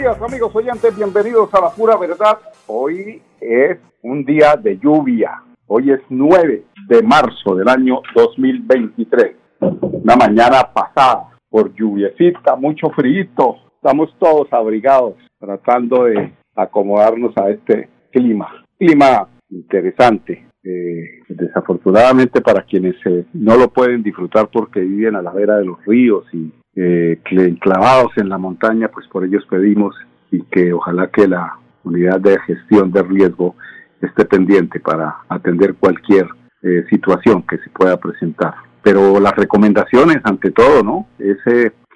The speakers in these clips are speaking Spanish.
Días amigos oyentes, bienvenidos a la pura verdad. Hoy es un día de lluvia. Hoy es 9 de marzo del año 2023. Una mañana pasada por lluviecita, mucho frío. Estamos todos abrigados tratando de acomodarnos a este clima. Clima interesante. Eh, desafortunadamente para quienes eh, no lo pueden disfrutar porque viven a la vera de los ríos y eh, enclavados en la montaña, pues por ellos pedimos y que ojalá que la unidad de gestión de riesgo esté pendiente para atender cualquier eh, situación que se pueda presentar. Pero las recomendaciones, ante todo, ¿no? Es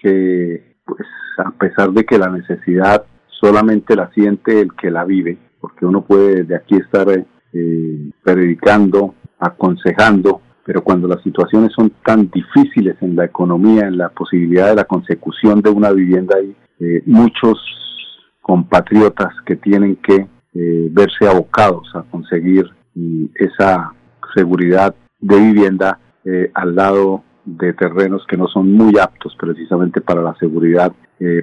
que, pues, a pesar de que la necesidad solamente la siente el que la vive, porque uno puede de aquí estar eh, predicando, aconsejando, pero cuando las situaciones son tan difíciles en la economía, en la posibilidad de la consecución de una vivienda, hay eh, muchos compatriotas que tienen que eh, verse abocados a conseguir mm, esa seguridad de vivienda eh, al lado de terrenos que no son muy aptos precisamente para la seguridad,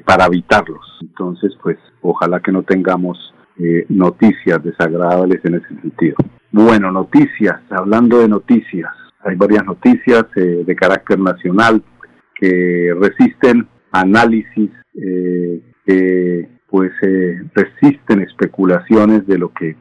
para habitarlos. Entonces, pues ojalá que no tengamos noticias desagradables en ese sentido. Bueno, noticias, hablando de noticias, hay varias noticias eh, de carácter nacional que resisten análisis, eh, que pues eh, resisten especulaciones de lo que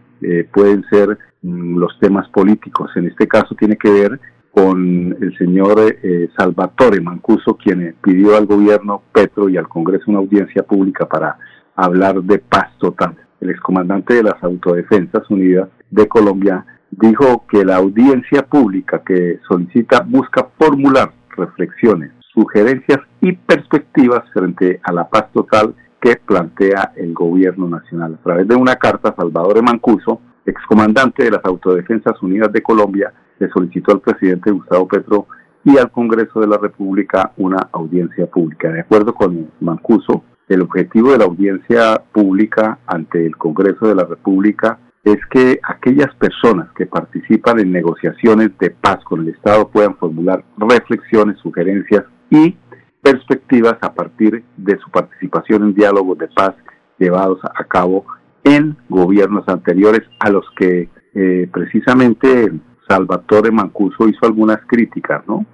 pueden ser mm, los temas políticos. En este caso tiene que ver con el señor Salvatore Mancuso, quien pidió al gobierno Petro y al Congreso una audiencia pública para hablar de paz total. El excomandante de las Autodefensas Unidas de Colombia dijo que la audiencia pública que solicita busca formular reflexiones, sugerencias y perspectivas frente a la paz total que plantea el gobierno nacional. A través de una carta, Salvador Mancuso, excomandante de las Autodefensas Unidas de Colombia, le solicitó al presidente Gustavo Petro y al Congreso de la República una audiencia pública. De acuerdo con Mancuso, el objetivo de la audiencia pública ante el Congreso de la República es que aquellas personas que participan en negociaciones de paz con el Estado puedan formular reflexiones, sugerencias y perspectivas a partir de su participación en diálogos de paz llevados a cabo en gobiernos anteriores a los que eh, precisamente Salvatore Mancuso hizo algunas críticas, ¿no?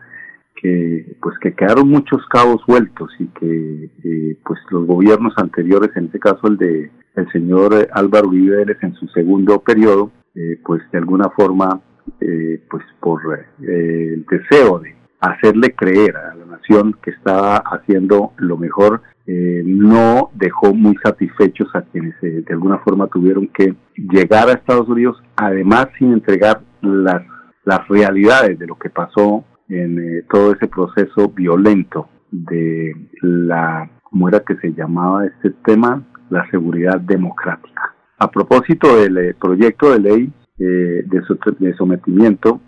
Que pues que quedaron muchos cabos sueltos y que eh, pues los gobiernos anteriores, en este caso el de el señor eh, Álvaro Uribe en su segundo periodo, eh, pues de alguna forma, pues por el deseo de hacerle creer a la nación que estaba haciendo lo mejor, no dejó muy satisfechos a quienes de alguna forma tuvieron que llegar a Estados Unidos, además sin entregar las, las realidades de lo que pasó en eh, todo ese proceso violento de la, ¿cómo era que se llamaba este tema? La seguridad democrática. A propósito del eh, proyecto de ley eh, de, sometimiento,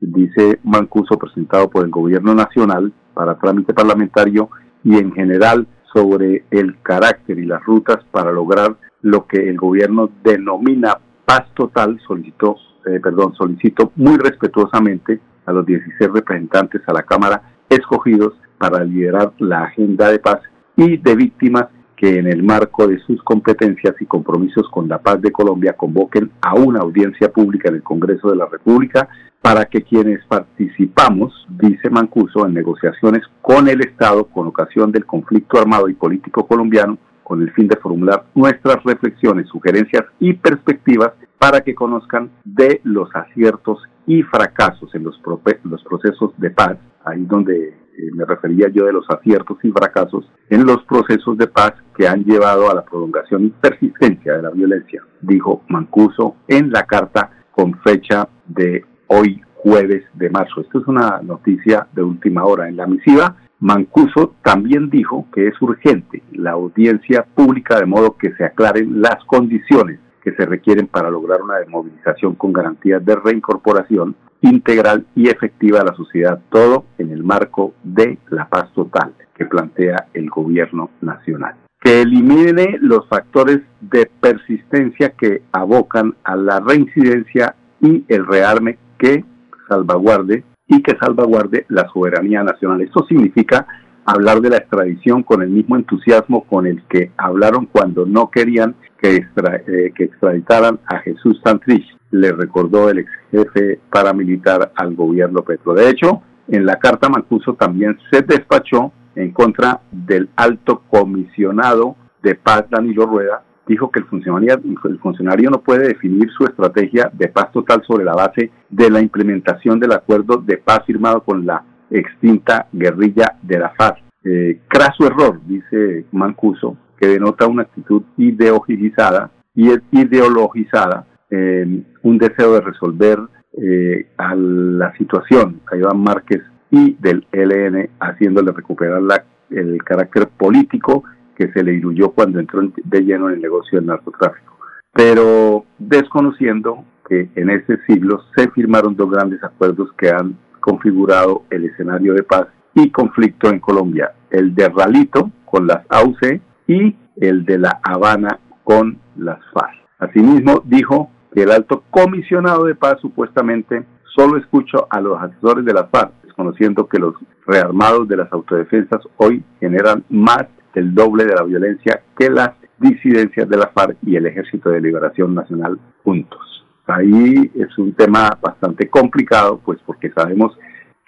dice Mancuso, presentado por el Gobierno Nacional para trámite parlamentario y en general sobre el carácter y las rutas para lograr lo que el gobierno denomina paz total, solicitó, perdón, solicito muy respetuosamente a los 16 representantes a la Cámara escogidos para liderar la agenda de paz y de víctimas que en el marco de sus competencias y compromisos con la paz de Colombia convoquen a una audiencia pública en el Congreso de la República para que quienes participamos, dice Mancuso, en negociaciones con el Estado con ocasión del conflicto armado y político colombiano, con el fin de formular nuestras reflexiones, sugerencias y perspectivas para que conozcan de los aciertos y fracasos en los, procesos de paz, ahí donde eh, me refería yo de los aciertos y fracasos en los procesos de paz que han llevado a la prolongación y persistencia de la violencia, dijo Mancuso en la carta con fecha de hoy jueves de marzo. Esto es una noticia de última hora. En la misiva, Mancuso también dijo que es urgente la audiencia pública de modo que se aclaren las condiciones que se requieren para lograr una desmovilización con garantías de reincorporación integral y efectiva a la sociedad, todo en el marco de la paz total que plantea el gobierno nacional. Que elimine los factores de persistencia que abocan a la reincidencia y el rearme que salvaguarde y que salvaguarde la soberanía nacional. Esto significa hablar de la extradición con el mismo entusiasmo con el que hablaron cuando no querían que, eh, que extraditaran a Jesús Santrich, le recordó el ex jefe paramilitar al gobierno Petro. De hecho, en la carta Mancuso también se despachó en contra del alto comisionado de paz Danilo Rueda, dijo que el funcionario, el funcionario no puede definir su estrategia de paz total sobre la base de la implementación del acuerdo de paz firmado con la extinta guerrilla de la FARC. Eh, craso error, dice Mancuso, que denota una actitud ideologizada y ideologizada, eh, un deseo de resolver eh, a la situación a Iván Márquez y del ELN, haciéndole recuperar la, el carácter político que se le diluyó cuando entró de lleno en el negocio del narcotráfico. Pero desconociendo que en ese siglo se firmaron dos grandes acuerdos que han configurado el escenario de paz y conflicto en Colombia, el de Ralito con las AUC y el de La Habana con las FARC. Asimismo, dijo que el alto comisionado de paz supuestamente solo escuchó a los asesores de las FARC, desconociendo que los rearmados de las autodefensas hoy generan más del doble de la violencia que las disidencias de la FARC y el Ejército de Liberación Nacional juntos. Ahí es un tema bastante complicado, pues porque sabemos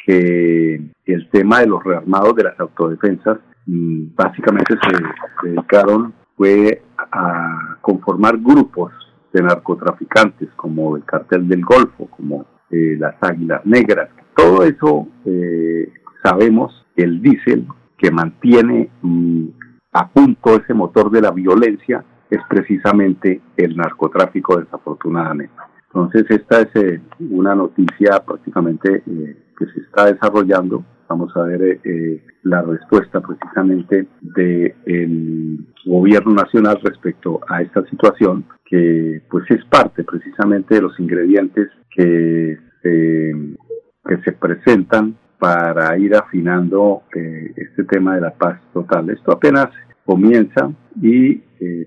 que el tema de los rearmados de las autodefensas mm, básicamente se dedicaron fue a conformar grupos de narcotraficantes como el cartel del Golfo, como eh, las Águilas Negras. Todo eso eh, sabemos el diésel que mantiene mm, a punto ese motor de la violencia es precisamente el narcotráfico desafortunadamente. Entonces esta es eh, una noticia prácticamente eh, que se está desarrollando. Vamos a ver eh, la respuesta precisamente del gobierno nacional respecto a esta situación que pues es parte precisamente de los ingredientes que, que se presentan para ir afinando este tema de la paz total. Esto apenas comienza y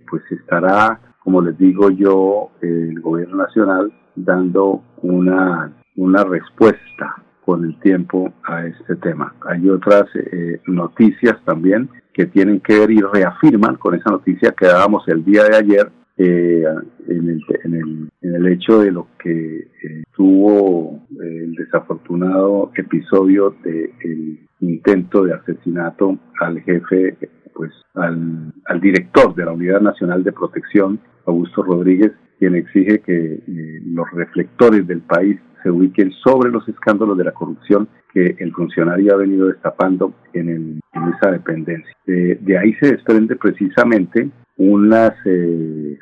pues estará como les digo yo, el gobierno nacional dando una, una respuesta con el tiempo a este tema. Hay otras eh, noticias también que tienen que ver y reafirman con esa noticia que dábamos el día de ayer eh, en, el, en, el, en, el, hecho de lo que eh, tuvo el desafortunado episodio del intento de asesinato al jefe, pues al, director de la Unidad Nacional de Protección Augusto Rodríguez, quien exige que eh, los reflectores del país se ubiquen sobre los escándalos de la corrupción que el funcionario ha venido destapando en, esa dependencia. de ahí se desprende precisamente unas, eh,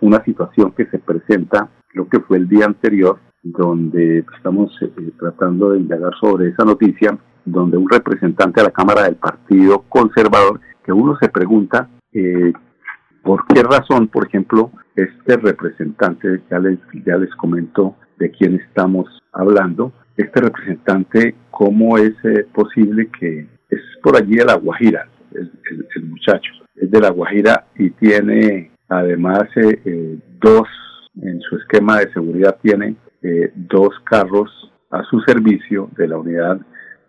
una situación que se presenta, lo que fue el día anterior, donde estamos eh, tratando de indagar sobre esa noticia, donde un representante a la Cámara del Partido Conservador, que uno se pregunta eh, ¿Por qué razón, por ejemplo, este representante, ya les, ya les comento de quién estamos hablando, este representante, cómo es eh, posible que es por allí de La Guajira, el, muchacho, es de La Guajira y tiene además eh, dos, en su esquema de seguridad tiene dos carros a su servicio de la Unidad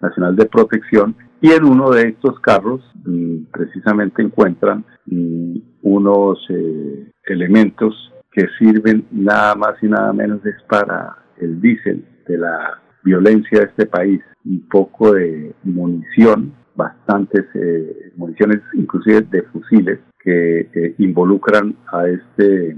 Nacional de Protección y en uno de estos carros mm, precisamente encuentran mm, unos eh, elementos que sirven nada más y nada menos es para el diésel de la violencia de este país, un poco de munición, bastantes eh, municiones inclusive de fusiles que eh, involucran a este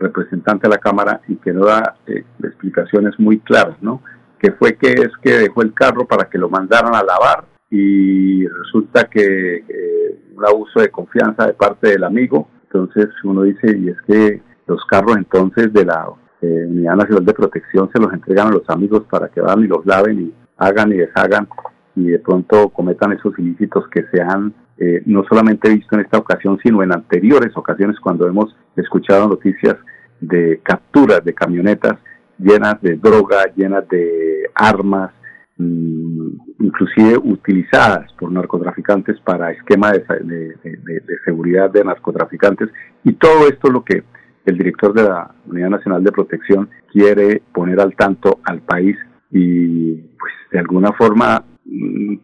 representante de la Cámara y que no da explicaciones muy claras, ¿no? Que fue que es que dejó el carro para que lo mandaran a lavar y resulta que eh, un abuso de confianza de parte del amigo, entonces uno dice, y es que los carros entonces de la eh, Unidad Nacional de Protección se los entregan a los amigos para que vayan y los laven y hagan y deshagan y de pronto cometan esos ilícitos que se han eh, no solamente visto en esta ocasión, sino en anteriores ocasiones cuando hemos escuchado noticias de capturas de camionetas llenas de droga, llenas de armas, mm, inclusive utilizadas por narcotraficantes para esquema de, de, seguridad de narcotraficantes. Y todo esto es lo que el director de la Unidad Nacional de Protección quiere poner al tanto al país y pues de alguna forma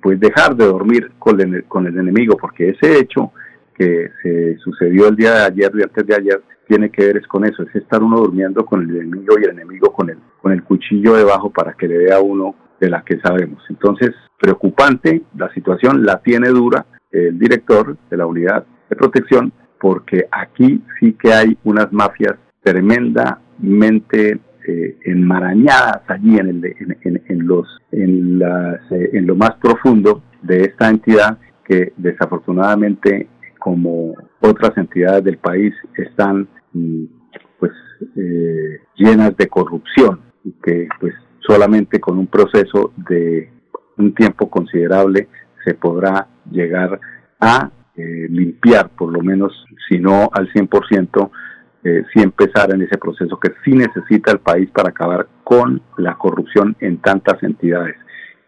pues dejar de dormir con el, con el enemigo porque ese hecho que se sucedió el día de ayer y antes de ayer tiene que ver es con eso, es estar uno durmiendo con el enemigo y el enemigo con el, con el cuchillo debajo para que le vea a uno de la que sabemos. Entonces, preocupante, la situación la tiene dura el director de la unidad de protección, porque aquí sí que hay unas mafias tremendamente eh, enmarañadas allí en, el, en, los, eh, en lo más profundo de esta entidad que desafortunadamente como otras entidades del país están mm, pues eh, llenas de corrupción y que pues solamente con un proceso de un tiempo considerable se podrá llegar a limpiar, por lo menos, si no al 100%, eh, si empezar en ese proceso que sí necesita el país para acabar con la corrupción en tantas entidades.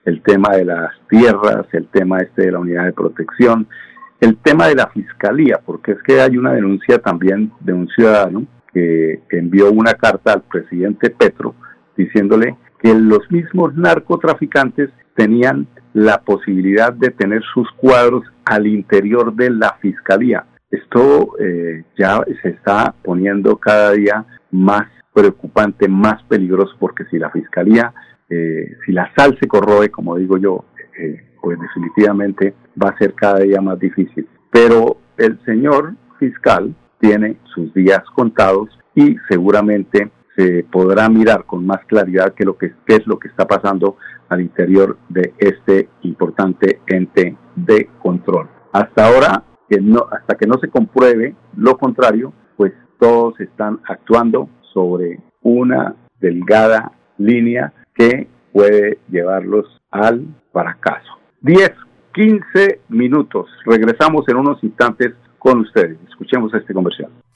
El tema de las tierras, el tema este de la unidad de protección, el tema de la fiscalía, porque es que hay una denuncia también de un ciudadano que envió una carta al presidente Petro diciéndole que los mismos narcotraficantes tenían la posibilidad de tener sus cuadros al interior de la fiscalía. Esto eh, ya se está poniendo cada día más preocupante, más peligroso, porque si la fiscalía, eh, si la sal se corroe, como digo yo, eh, pues definitivamente va a ser cada día más difícil. Pero el señor fiscal tiene sus días contados y seguramente se podrá mirar con más claridad que, qué es lo que está pasando al interior de este importante ente de control. Hasta ahora, que no, hasta que no se compruebe lo contrario, pues todos están actuando sobre una delgada línea que puede llevarlos al fracaso. 10, 15 minutos. Regresamos en unos instantes con ustedes. Escuchemos este comercial.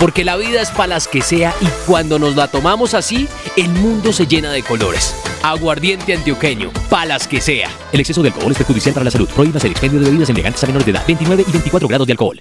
Porque la vida es para las que sea y cuando nos la tomamos así, el mundo se llena de colores. Aguardiente antioqueño, palas que sea. El exceso de alcohol es perjudicial para la salud. Prohíbas el expendio de bebidas embriagantes a menores de edad. 29 y 24 grados de alcohol.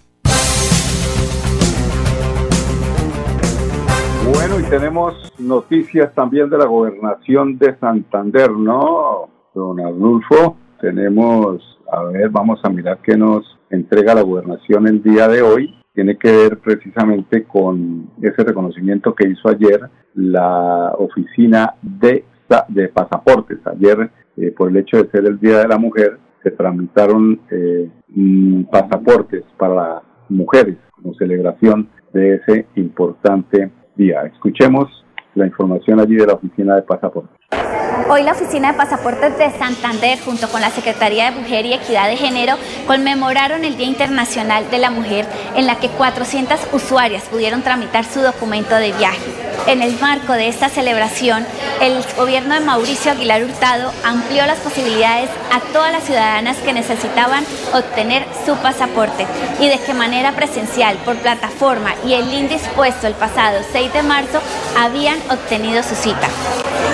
Bueno, y tenemos noticias también de la gobernación de Santander, ¿no? Don Arnulfo, tenemos, a ver, vamos a mirar qué nos entrega la gobernación el día de hoy tiene que ver precisamente con ese reconocimiento que hizo ayer la oficina de, de pasaportes. Ayer, eh, por el hecho de ser el Día de la Mujer, se tramitaron eh, mm, pasaportes para mujeres como celebración de ese importante día. Escuchemos la información allí de la oficina de pasaportes. Hoy la Oficina de Pasaportes de Santander junto con la Secretaría de Mujer y Equidad de Género conmemoraron el Día Internacional de la Mujer en la que 400 usuarias pudieron tramitar su documento de viaje. En el marco de esta celebración, el gobierno de Mauricio Aguilar Hurtado amplió las posibilidades a todas las ciudadanas que necesitaban obtener su pasaporte y de qué manera presencial, por plataforma y el link dispuesto el pasado 6 de marzo habían obtenido su cita.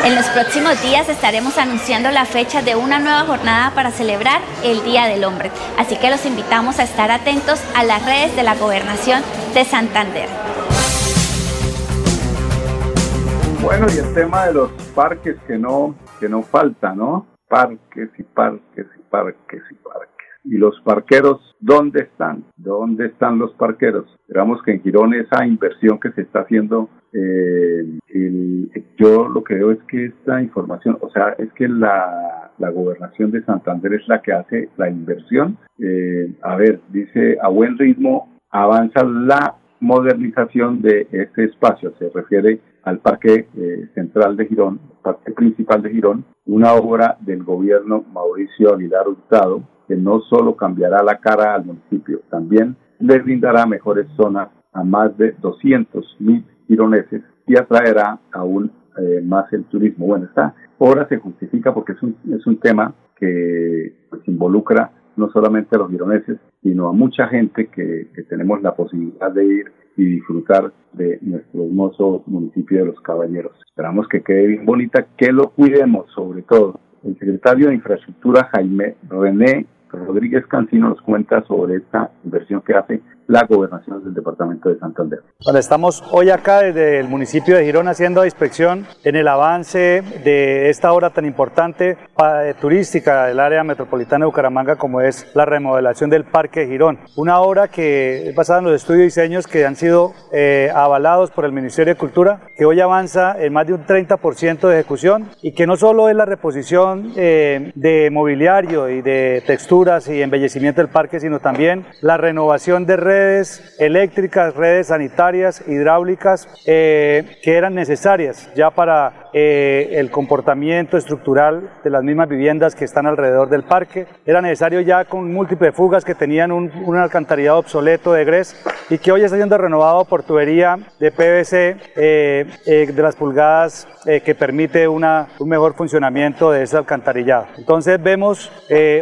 En los próximos días estaremos anunciando la fecha de una nueva jornada para celebrar el Día del Hombre, así que los invitamos a estar atentos a las redes de la Gobernación de Santander. Bueno, y el tema de los parques que no, que no falta, ¿no? Parques y parques y parques y parques. ¿Y los parqueros dónde están? ¿Dónde están los parqueros? Esperamos que en Girón esa inversión que se está haciendo eh, yo lo que veo es que esta información, o sea, es que la, gobernación de Santander es la que hace la inversión. Eh, a ver, dice, a buen ritmo avanza la modernización de este espacio. Se refiere al Parque eh, Central de Girón, Parque Principal de Girón, una obra del gobierno Mauricio Aguilar Hurtado que no solo cambiará la cara al municipio, también le brindará mejores zonas a más de 200 mil gironeses y atraerá aún eh, más el turismo. Bueno, esta obra se justifica porque es un, es un tema que pues, involucra no solamente a los gironeses, sino a mucha gente que, que tenemos la posibilidad de ir y disfrutar de nuestro hermoso municipio de Los Caballeros. Esperamos que quede bien bonita, que lo cuidemos sobre todo. El secretario de Infraestructura, Jaime René Rodríguez Cancino, nos cuenta sobre esta inversión que hace la gobernación del departamento de Santander. Bueno, estamos hoy acá desde el municipio de Girón haciendo inspección en el avance de esta obra tan importante para, turística del área metropolitana de Bucaramanga como es la remodelación del Parque de Girón. Una obra que es basada en los estudios y diseños que han sido eh, avalados por el Ministerio de Cultura, que hoy avanza en más de un 30% de ejecución y que no solo es la reposición eh, de mobiliario y de texturas y embellecimiento del parque, sino también la renovación de redes redes eléctricas, redes sanitarias, hidráulicas, eh, que eran necesarias ya para eh, el comportamiento estructural de las mismas viviendas que están alrededor del parque. Era necesario ya con múltiples fugas que tenían un, alcantarillado obsoleto de grés y que hoy está siendo renovado por tubería de PVC eh, eh, de las pulgadas que permite una, un mejor funcionamiento de ese alcantarillado. Entonces vemos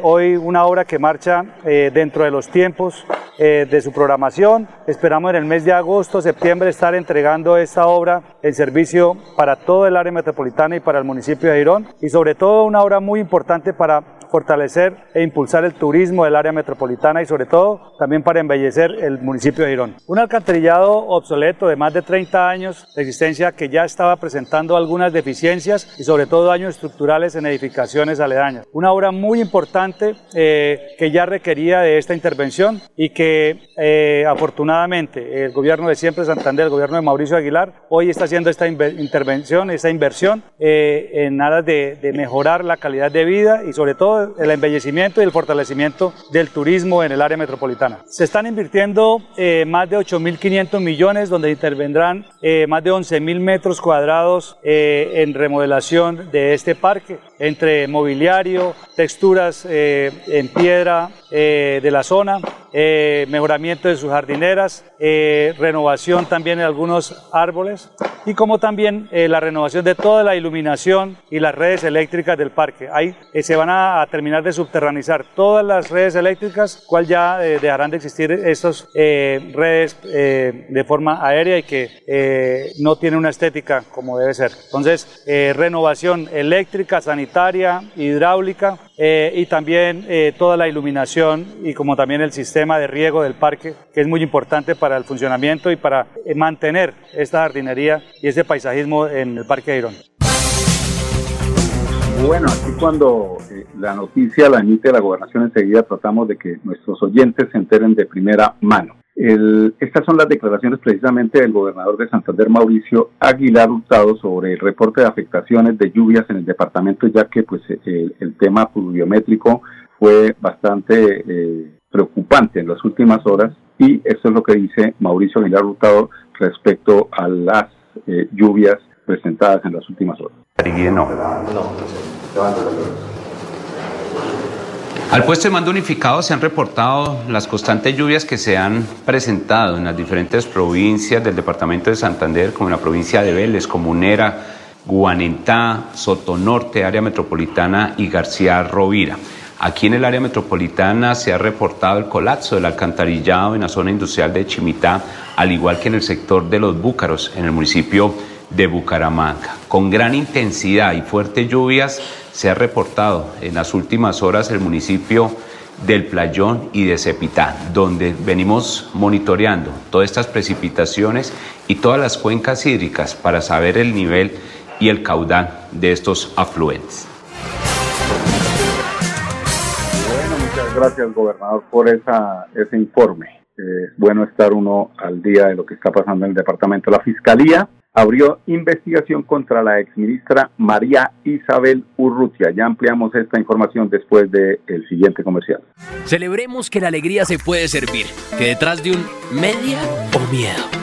hoy una obra que marcha dentro de los tiempos de su programación. Esperamos en el mes de agosto, septiembre estar entregando esta obra en servicio para todo el área metropolitana y para el municipio de Girón y sobre todo una obra muy importante para fortalecer e impulsar el turismo del área metropolitana y sobre todo también para embellecer el municipio de Girón. Un alcantarillado obsoleto de más de 30 años de existencia que ya estaba presentando algunas deficiencias y sobre todo daños estructurales en edificaciones aledañas. Una obra muy importante eh, que ya requería de esta intervención y que eh, afortunadamente el gobierno de siempre Santander, el gobierno de Mauricio Aguilar, hoy está haciendo esta intervención, esta inversión eh, en aras de, de mejorar la calidad de vida y sobre todo el embellecimiento y el fortalecimiento del turismo en el área metropolitana. Se están invirtiendo eh, más de 8.500 millones, donde intervendrán eh, más de 11.000 metros cuadrados eh, en remodelación de este parque, entre mobiliario, texturas en piedra de la zona, mejoramiento de sus jardineras, renovación también de algunos árboles y como también la renovación de toda la iluminación y las redes eléctricas del parque. Ahí se van a terminar de subterranizar todas las redes eléctricas, cual ya eh, dejarán de existir estas eh, redes eh, de forma aérea y que no tienen una estética como debe ser. Entonces, renovación eléctrica, sanitaria, hidráulica y también toda la iluminación y como también el sistema de riego del parque, que es muy importante para el funcionamiento y para mantener esta jardinería y este paisajismo en el Parque de Irón. Bueno, aquí cuando eh, la noticia la emite la gobernación enseguida tratamos de que nuestros oyentes se enteren de primera mano. estas son las declaraciones precisamente del gobernador de Santander, Mauricio Aguilar Hurtado, sobre el reporte de afectaciones de lluvias en el departamento, ya que pues el, tema pluviométrico fue bastante eh, preocupante en las últimas horas y eso es lo que dice Mauricio Aguilar Hurtado respecto a las eh, lluvias presentadas en las últimas horas. Al puesto de mando unificado se han reportado las constantes lluvias que se han presentado en las diferentes provincias del departamento de Santander, como en la provincia de Vélez, Comunera, Guanentá, Sotonorte, área metropolitana y García Rovira. Aquí en el área metropolitana se ha reportado el colapso del alcantarillado en la zona industrial de Chimitá, al igual que en el sector de los Búcaros, en el municipio de Bucaramanga. Con gran intensidad y fuertes lluvias se ha reportado en las últimas horas el municipio del Playón y de Cepitá, donde venimos monitoreando todas estas precipitaciones y todas las cuencas hídricas para saber el nivel y el caudal de estos afluentes. Muchas gracias, gobernador, por esa, ese informe. Es bueno estar uno al día de lo que está pasando en el departamento. La Fiscalía abrió investigación contra la exministra María Isabel Urrutia. Ya ampliamos esta información después del siguiente comercial. Celebremos que la alegría se puede servir, que detrás de un media o miedo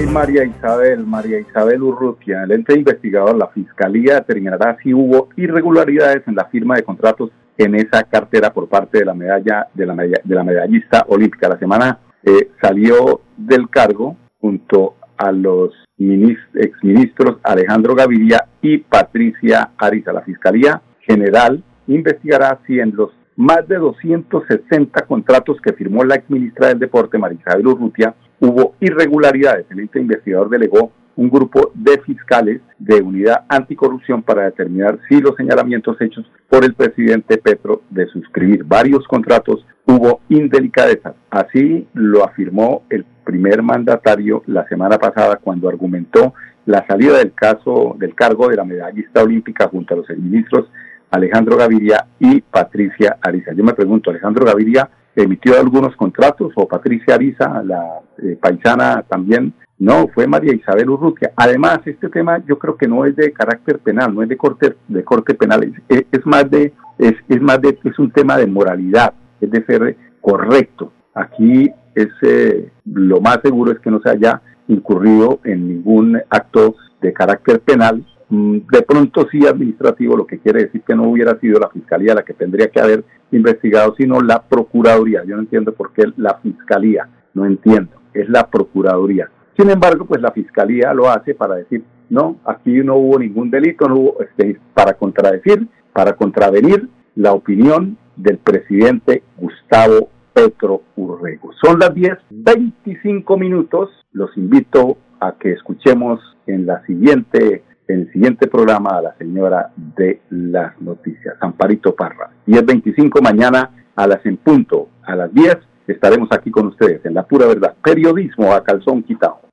María Isabel, María Isabel Urrutia, el ente investigador, la Fiscalía determinará si hubo irregularidades en la firma de contratos en esa cartera por parte de la medalla de la, de la medallista olímpica. La semana eh, salió del cargo junto a los exministros Alejandro Gaviria y Patricia Ariza. La Fiscalía General investigará si en los más de 260 contratos que firmó la exministra del Deporte, María Isabel Urrutia, hubo irregularidades. El ente investigador delegó un grupo de fiscales de unidad anticorrupción para determinar si los señalamientos hechos por el presidente Petro de suscribir varios contratos hubo indelicadezas. Así lo afirmó el primer mandatario la semana pasada cuando argumentó la salida del caso del cargo de la medallista olímpica junto a los ministros Alejandro Gaviria y Patricia Ariza. Yo me pregunto, Alejandro Gaviria emitió algunos contratos o Patricia Ariza, la eh, paisana también, no, fue María Isabel Urrutia. Además, este tema yo creo que no es de carácter penal, no es de corte, de corte penal, es, más de, es, es, más de, es un tema de moralidad, es de ser correcto. Aquí es, eh, lo más seguro es que no se haya incurrido en ningún acto de carácter penal, de pronto sí administrativo, lo que quiere decir que no hubiera sido la fiscalía la que tendría que haber investigado, sino la procuraduría. Yo no entiendo por qué la fiscalía, no entiendo, es la procuraduría. Sin embargo, pues la fiscalía lo hace para decir, no, aquí no hubo ningún delito, no hubo, este, para contradecir, para contravenir la opinión del presidente Gustavo Petro Urrego. Son las 10, 25 minutos. Los invito a que escuchemos en la siguiente en el siguiente programa a la señora de las noticias, Amparito Parra. 10.25 mañana a las en punto, a las 10 estaremos aquí con ustedes en La Pura Verdad, periodismo a calzón quitado.